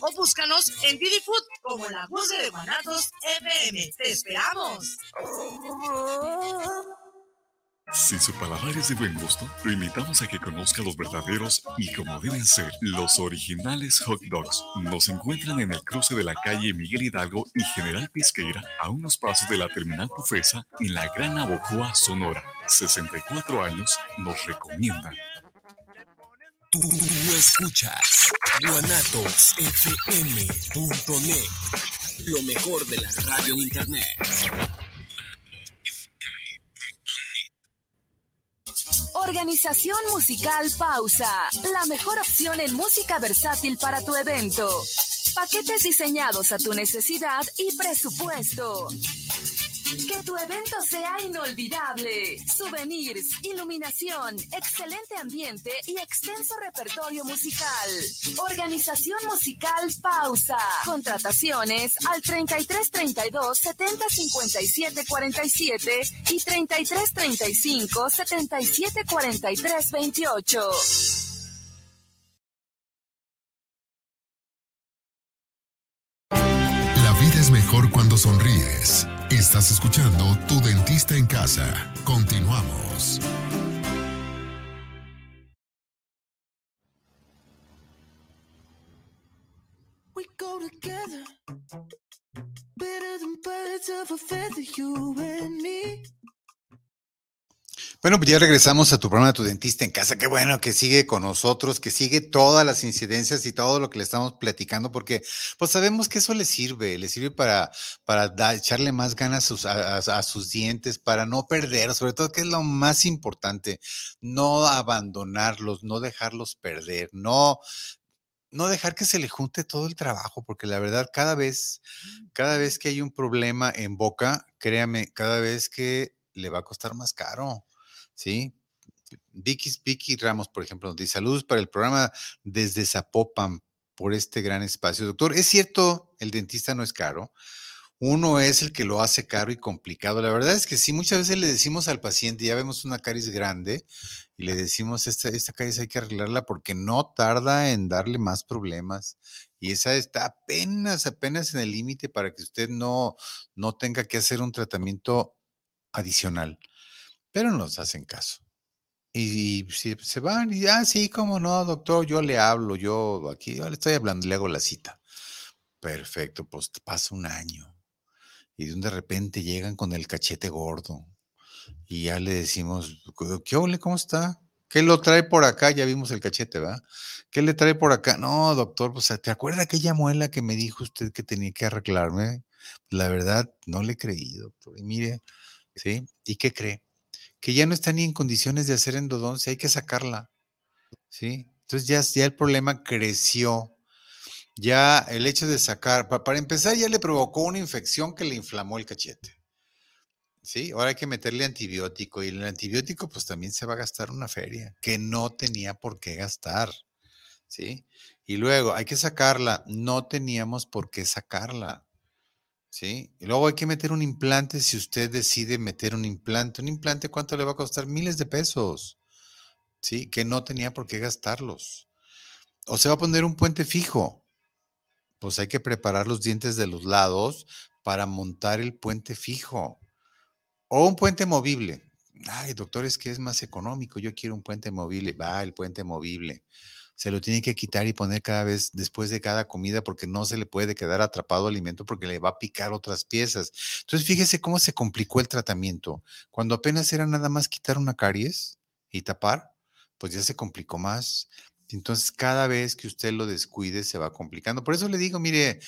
Speaker 8: o búscanos en Didi Food como la voz de Guanatos FM. ¡Te esperamos!
Speaker 10: Si su paladar es de buen gusto, lo invitamos a que conozca los verdaderos y como deben ser, los originales hot dogs. Nos encuentran en el cruce de la calle Miguel Hidalgo y General Pisqueira, a unos pasos de la terminal Tufesa, en la Gran Abojoa, Sonora. 64 años nos recomiendan.
Speaker 11: Tú, escuchas guanatosfm.net, lo mejor de la radio internet.
Speaker 12: Organización Musical Pausa, la mejor opción en música versátil para tu evento. Paquetes diseñados a tu necesidad y presupuesto. Que tu evento sea inolvidable. Souvenirs, iluminación, excelente ambiente y extenso repertorio musical. Organización musical Pausa. Contrataciones al 33 32 70 57 47 y 33 35 77 43 28.
Speaker 1: Mejor cuando sonríes. Estás escuchando Tu Dentista en Casa. Continuamos. We go together. Better than birds of a feather, you and me.
Speaker 2: Bueno, pues ya regresamos a tu programa de tu dentista en casa. Qué bueno que sigue con nosotros, que sigue todas las incidencias y todo lo que le estamos platicando, porque pues sabemos que eso le sirve, le sirve para, para echarle más ganas a sus, dientes, para no perder, sobre todo que es lo más importante, no abandonarlos, no dejarlos perder, no, no dejar que se le junte todo el trabajo, porque la verdad, cada vez, cada vez que hay un problema en boca, créame, cada vez que le va a costar más caro. ¿Sí? Vicky, Vicky Ramos, por ejemplo, nos dice saludos para el programa desde Zapopan por este gran espacio. Doctor, es cierto, el dentista no es caro. Uno es el que lo hace caro y complicado. La verdad es que sí, muchas veces le decimos al paciente, ya vemos una caries grande y le decimos, esta, esta caries hay que arreglarla porque no tarda en darle más problemas. Y esa está apenas, apenas en el límite para que usted no, no tenga que hacer un tratamiento adicional pero no nos hacen caso. Y, si se van y, ah, sí, cómo no, doctor, yo le hablo, yo aquí, yo le estoy hablando, le hago la cita. Perfecto, pues pasa un año. Y de repente llegan con el cachete gordo. Y ya le decimos, ¿qué ole? ¿Cómo está? ¿Qué lo trae por acá? Ya vimos el cachete, ¿va? ¿Qué le trae por acá? No, doctor, pues, ¿te acuerda aquella muela que me dijo usted que tenía que arreglarme? La verdad, no le creí, doctor. Y mire, ¿sí? ¿Y qué cree? Que ya no está ni en condiciones de hacer endodoncia, hay que sacarla, ¿sí? Entonces ya, ya el problema creció. Ya el hecho de sacar, para empezar, ya le provocó una infección que le inflamó el cachete. Sí, ahora hay que meterle antibiótico y el antibiótico pues también se va a gastar una feria que no tenía por qué gastar. ¿Sí? Y luego hay que sacarla, no teníamos por qué sacarla. ¿Sí? Y luego hay que meter un implante si usted decide meter un implante. ¿Un implante cuánto le va a costar? Miles de pesos. ¿Sí? Que no tenía por qué gastarlos. O se va a poner un puente fijo. Pues hay que preparar los dientes de los lados para montar el puente fijo. O un puente movible. Ay, doctor, es que es más económico. Yo quiero un puente movible. Va, el puente movible. Se lo tiene que quitar y poner cada vez después de cada comida porque no se le puede quedar atrapado alimento porque le va a picar otras piezas. Entonces, fíjese cómo se complicó el tratamiento. Cuando apenas era nada más quitar una caries y tapar, pues ya se complicó más. Entonces, cada vez que usted lo descuide, se va complicando. Por eso le digo, mire,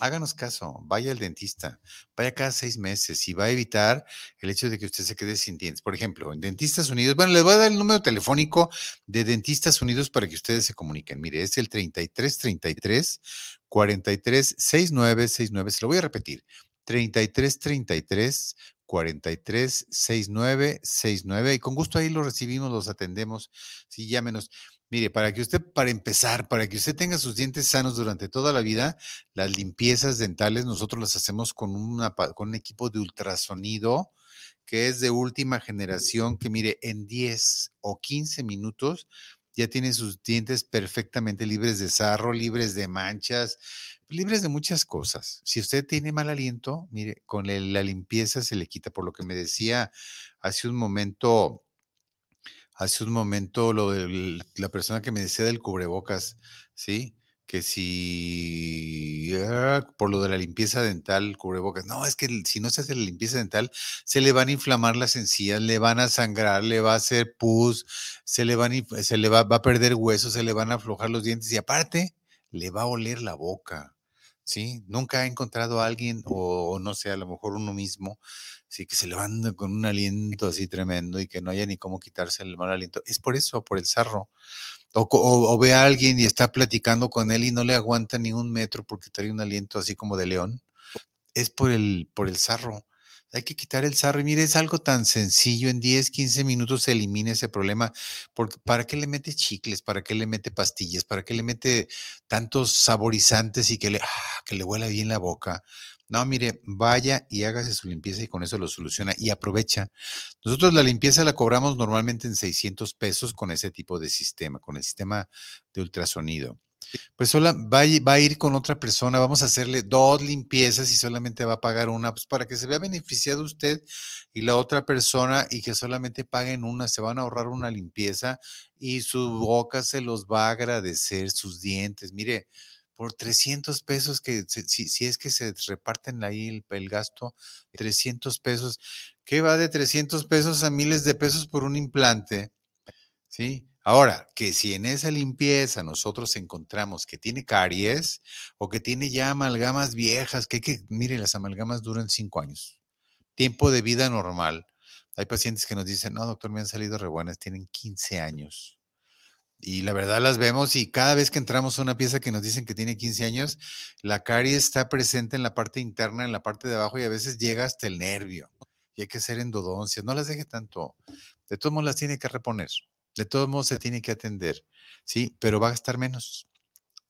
Speaker 2: háganos caso, vaya al dentista, vaya cada seis meses y va a evitar el hecho de que usted se quede sin dientes. Por ejemplo, en Dentistas Unidos, bueno, les voy a dar el número telefónico de Dentistas Unidos para que ustedes se comuniquen. Mire, es el 3333 436969. Se lo voy a repetir. 3333 436969 y con gusto ahí lo recibimos, los atendemos. Sí, llámenos. Mire, para que usted, para empezar, para que usted tenga sus dientes sanos durante toda la vida, las limpiezas dentales nosotros las hacemos con, un equipo de ultrasonido que es de última generación, que mire, en 10 o 15 minutos ya tiene sus dientes perfectamente libres de sarro, libres de manchas, libres de muchas cosas. Si usted tiene mal aliento, mire, con la limpieza se le quita, por lo que me decía hace un momento hace un momento lo de la persona que me decía del cubrebocas, ¿sí? Que si por lo de la limpieza dental, cubrebocas, no, es que si no se hace la limpieza dental, se le van a inflamar las encías, le van a sangrar, le va a hacer pus, se le, van, se le va, a perder huesos, se le van a aflojar los dientes y aparte le va a oler la boca. ¿sí? Nunca ha encontrado a alguien, o, no sé, a lo mejor uno mismo, sí, que se levanta con un aliento así tremendo y que no haya ni cómo quitarse el mal aliento. Es por eso, por el sarro. O, ve a alguien y está platicando con él y no le aguanta ni un metro porque trae un aliento así como de león. Es por el, por el sarro hay que quitar el sarro. Y mire, es algo tan sencillo, en 10, 15 minutos se elimina ese problema. Porque, ¿Para qué le mete chicles? ¿Para qué le mete pastillas? ¿Para qué le mete tantos saborizantes y que le, ah, que le huela bien la boca? No, mire, vaya y hágase su limpieza y con eso lo soluciona y aprovecha. Nosotros la limpieza la cobramos normalmente en 600 pesos con ese tipo de sistema, con el sistema de ultrasonido. Pues sola, va, va, a ir con otra persona, vamos a hacerle dos limpiezas y solamente va a pagar una, pues para que se vea beneficiado usted y la otra persona y que solamente paguen una, se van a ahorrar una limpieza y su boca se los va a agradecer, sus dientes. Mire, por 300 pesos, que si, si es que se reparten ahí el, el gasto, 300 pesos, ¿qué va de 300 pesos a miles de pesos por un implante? ¿Sí? Ahora, que si en esa limpieza nosotros encontramos que tiene caries o que tiene ya amalgamas viejas, que, que mire, las amalgamas duran cinco años, tiempo de vida normal. Hay pacientes que nos dicen, no, doctor, me han salido re buenas, tienen 15 años. Y la verdad las vemos y cada vez que entramos a una pieza que nos dicen que tiene 15 años, la caries está presente en la parte interna, en la parte de abajo y a veces llega hasta el nervio. Y hay que hacer endodoncias, no las deje tanto. De todos modos las tiene que reponer. De todos modos se tiene que atender, ¿sí? Pero va a gastar menos,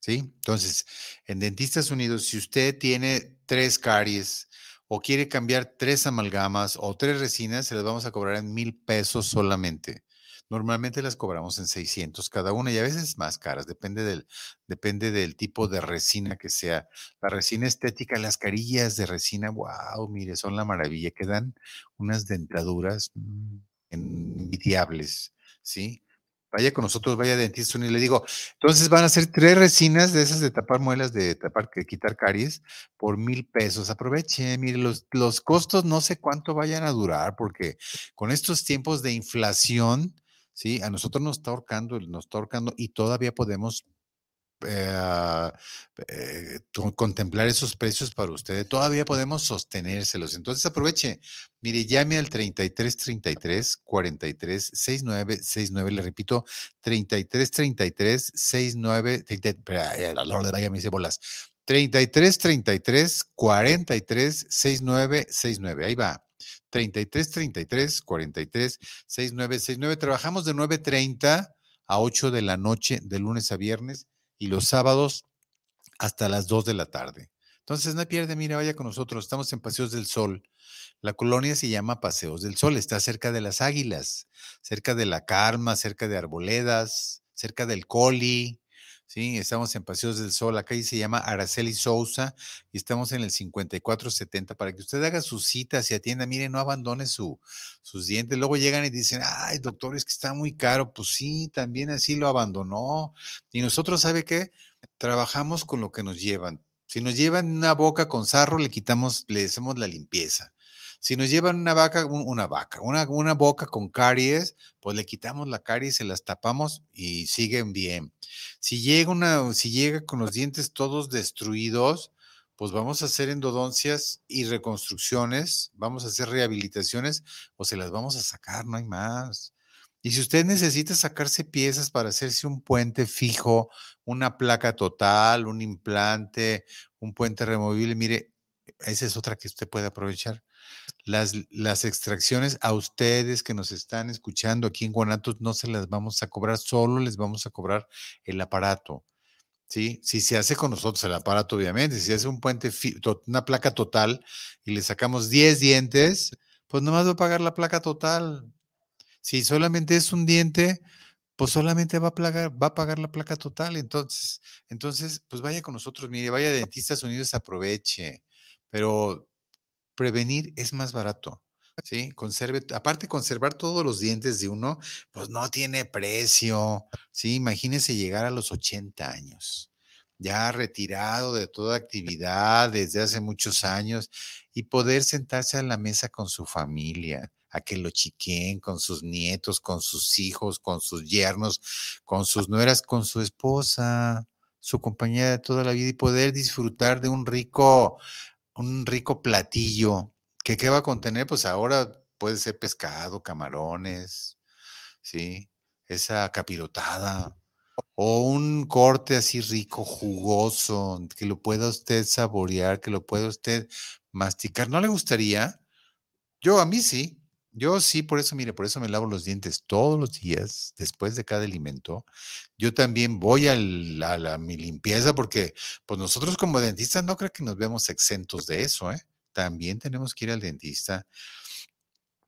Speaker 2: ¿sí? Entonces, en Dentistas Unidos, si usted tiene tres caries o quiere cambiar tres amalgamas o tres resinas, se las vamos a cobrar en mil pesos solamente. Normalmente las cobramos en 600 cada una y a veces más caras, depende del, depende del tipo de resina que sea. La resina estética, las carillas de resina, wow, mire, son la maravilla, que dan unas dentaduras mm, envidiables. ¿sí? Vaya con nosotros, vaya dentista y le digo, entonces van a ser tres resinas de esas de tapar muelas, de tapar, que quitar caries, por mil pesos. Aproveche, mire, los, los costos no sé cuánto vayan a durar, porque con estos tiempos de inflación, ¿sí? A nosotros nos está ahorcando, nos está ahorcando y todavía podemos eh, eh, contemplar esos precios para ustedes. Todavía podemos sostenérselos. Entonces aproveche. Mire, llame al 33 33 43 69 69. Le repito, 33 33 69. Ya me hice bolas. 33 33 43 69 69. Ahí va. 33 33 43 69 69. Trabajamos de 9:30 a 8 de la noche, de lunes a viernes y los sábados hasta las 2 de la tarde. Entonces, no pierde, mira, vaya con nosotros. Estamos en Paseos del Sol. La colonia se llama Paseos del Sol. Está cerca de las Águilas, cerca de la Carma, cerca de Arboledas, cerca del Coli, ¿sí? Estamos en Paseos del Sol, la calle se llama Araceli Sousa y estamos en el 5470 para que usted haga su cita, se atienda, mire, no abandone su, sus dientes. Luego llegan y dicen, ay, doctor, es que está muy caro. Pues sí, también así lo abandonó. Y nosotros, ¿sabe qué? Trabajamos con lo que nos llevan. Si nos llevan una boca con sarro, le quitamos, le hacemos la limpieza. Si nos llevan una vaca, una vaca, una, una boca con caries, pues le quitamos la caries, se las tapamos y siguen bien. Si llega una, si llega con los dientes todos destruidos, pues vamos a hacer endodoncias y reconstrucciones, vamos a hacer rehabilitaciones o se las vamos a sacar, no hay más. Y si usted necesita sacarse piezas para hacerse un puente fijo, una placa total, un implante, un puente removible, mire, esa es otra que usted puede aprovechar. Las, las extracciones a ustedes que nos están escuchando aquí en Guanatos no se las vamos a cobrar, solo les vamos a cobrar el aparato. ¿sí? Si se hace con nosotros el aparato, obviamente, si hace un puente, una placa total y le sacamos 10 dientes, pues nomás va a pagar la placa total. Si solamente es un diente, pues solamente va a, pagar, va a pagar la placa total. Entonces, entonces, pues vaya con nosotros, mire, vaya a Dentistas Unidos, aproveche. Pero prevenir es más barato. ¿sí? Conserve, aparte conservar todos los dientes de uno, pues no tiene precio, ¿sí? Imagínese llegar a los 80 años, ya retirado de toda actividad desde hace muchos años y poder sentarse a la mesa con su familia, a que lo chiquen con sus nietos, con sus hijos, con sus yernos, con sus nueras, con su esposa, su compañera de toda la vida y poder disfrutar de un rico un rico platillo. ¿Que qué va a contener? Pues ahora puede ser pescado, camarones, ¿sí? Esa capirotada. O un corte así rico, jugoso, que lo pueda usted saborear, que lo pueda usted masticar. ¿No le gustaría? Yo a mí sí. Yo sí, por eso, mire, por eso me lavo los dientes todos los días después de cada alimento. Yo también voy a, la, mi limpieza porque, pues nosotros como dentistas no creo que nos vemos exentos de eso, ¿eh? También tenemos que ir al dentista.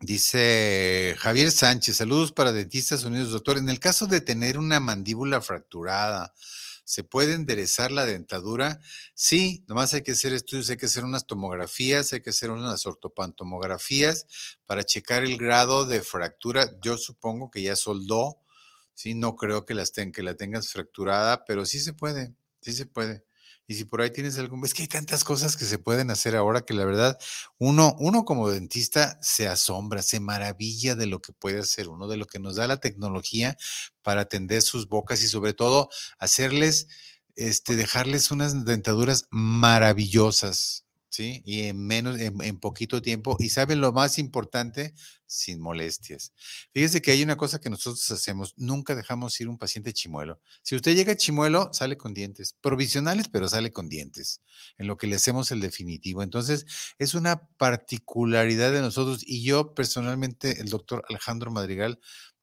Speaker 2: Dice Javier Sánchez, saludos para Dentistas Unidos, doctor. En el caso de tener una mandíbula fracturada, ¿Se puede enderezar la dentadura? Sí, nomás hay que hacer estudios, hay que hacer unas tomografías, hay que hacer unas ortopantomografías para checar el grado de fractura. Yo supongo que ya soldó, sí, no creo que, las que la tengas fracturada, pero sí se puede, sí se puede. Y si por ahí tienes algún, es que hay tantas cosas que se pueden hacer ahora que la verdad, uno, uno como dentista se asombra, se maravilla de lo que puede hacer uno, de lo que nos da la tecnología para atender sus bocas y sobre todo hacerles, este, dejarles unas dentaduras maravillosas, ¿sí? Y en menos, en, poquito tiempo. Y saben lo más importante, sin molestias. Fíjese que hay una cosa que nosotros hacemos, nunca dejamos ir un paciente chimuelo. Si usted llega chimuelo, sale con dientes, provisionales, pero sale con dientes, en lo que le hacemos el definitivo. Entonces, es una particularidad de nosotros y yo personalmente, el doctor Alejandro Madrigal,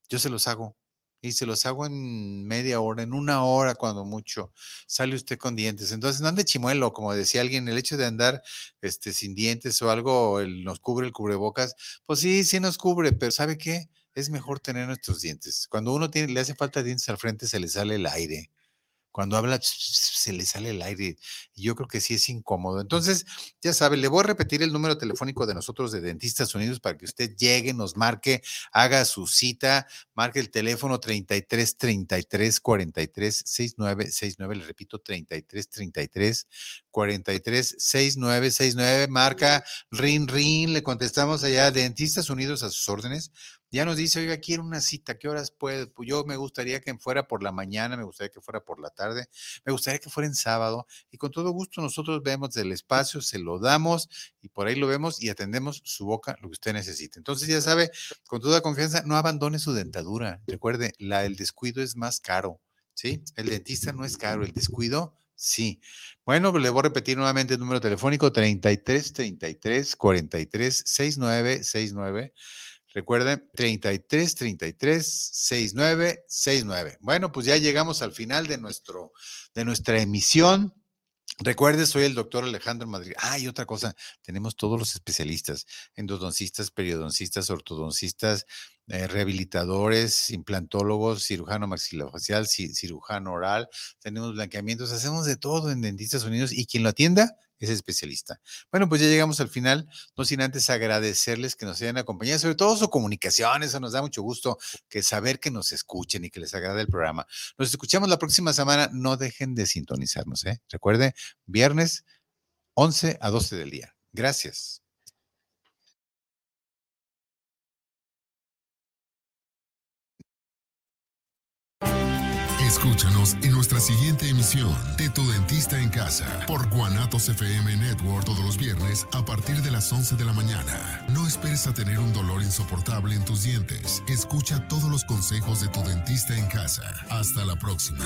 Speaker 2: yo se los hago y se los hago en media hora, en una hora cuando mucho, sale usted con dientes. Entonces, no ande chimuelo, como decía alguien, el hecho de andar este, sin dientes o algo nos cubre el cubrebocas, pues sí, sí nos cubre, pero ¿sabe qué? Es mejor tener nuestros dientes. Cuando uno tiene, le hace falta dientes al frente, se le sale el aire. Cuando habla se le sale el aire y yo creo que sí es incómodo. Entonces, ya sabe, le voy a repetir el número telefónico de nosotros de Dentistas Unidos para que usted llegue, nos marque, haga su cita, marque el teléfono 33 33 43 69 69, le repito 33 33 43 69 69, marca rin rin, le contestamos allá Dentistas Unidos a sus órdenes ya nos dice, oiga, quiero una cita, ¿qué horas puede? Pues yo me gustaría que fuera por la mañana, me gustaría que fuera por la tarde, me gustaría que fuera en sábado y con todo gusto nosotros vemos el espacio, se lo damos y por ahí lo vemos y atendemos su boca, lo que usted necesite. Entonces ya sabe, con toda confianza, no abandone su dentadura. Recuerde, la, el descuido es más caro, ¿sí? El dentista no es caro, el descuido Sí. Bueno, le voy a repetir nuevamente el número telefónico 33 33 43 69 69. Recuerden, 33 33 69 69. Bueno, pues ya llegamos al final de, nuestro, de nuestra emisión. Recuerde, soy el doctor Alejandro Madrid. Ah, y otra cosa, tenemos todos los especialistas, endodoncistas, periodoncistas, ortodoncistas, eh, rehabilitadores, implantólogos, cirujano maxilofacial, cirujano oral, tenemos blanqueamientos, hacemos de todo en Dentistas Unidos y quien lo atienda, es especialista. Bueno, pues ya llegamos al final, no sin antes agradecerles que nos hayan acompañado, sobre todo su comunicación, eso nos da mucho gusto que saber que nos escuchen y que les agrade el programa. Nos escuchamos la próxima semana, no dejen de sintonizarnos, ¿eh? Recuerde, viernes 11 a 12 del día. Gracias.
Speaker 1: Escúchanos en nuestra siguiente emisión de Tu Dentista en Casa por Guanatos FM Network todos los viernes a partir de las 11 de la mañana. No esperes a tener un dolor insoportable en tus dientes. Escucha todos los consejos de Tu Dentista en Casa. Hasta la próxima.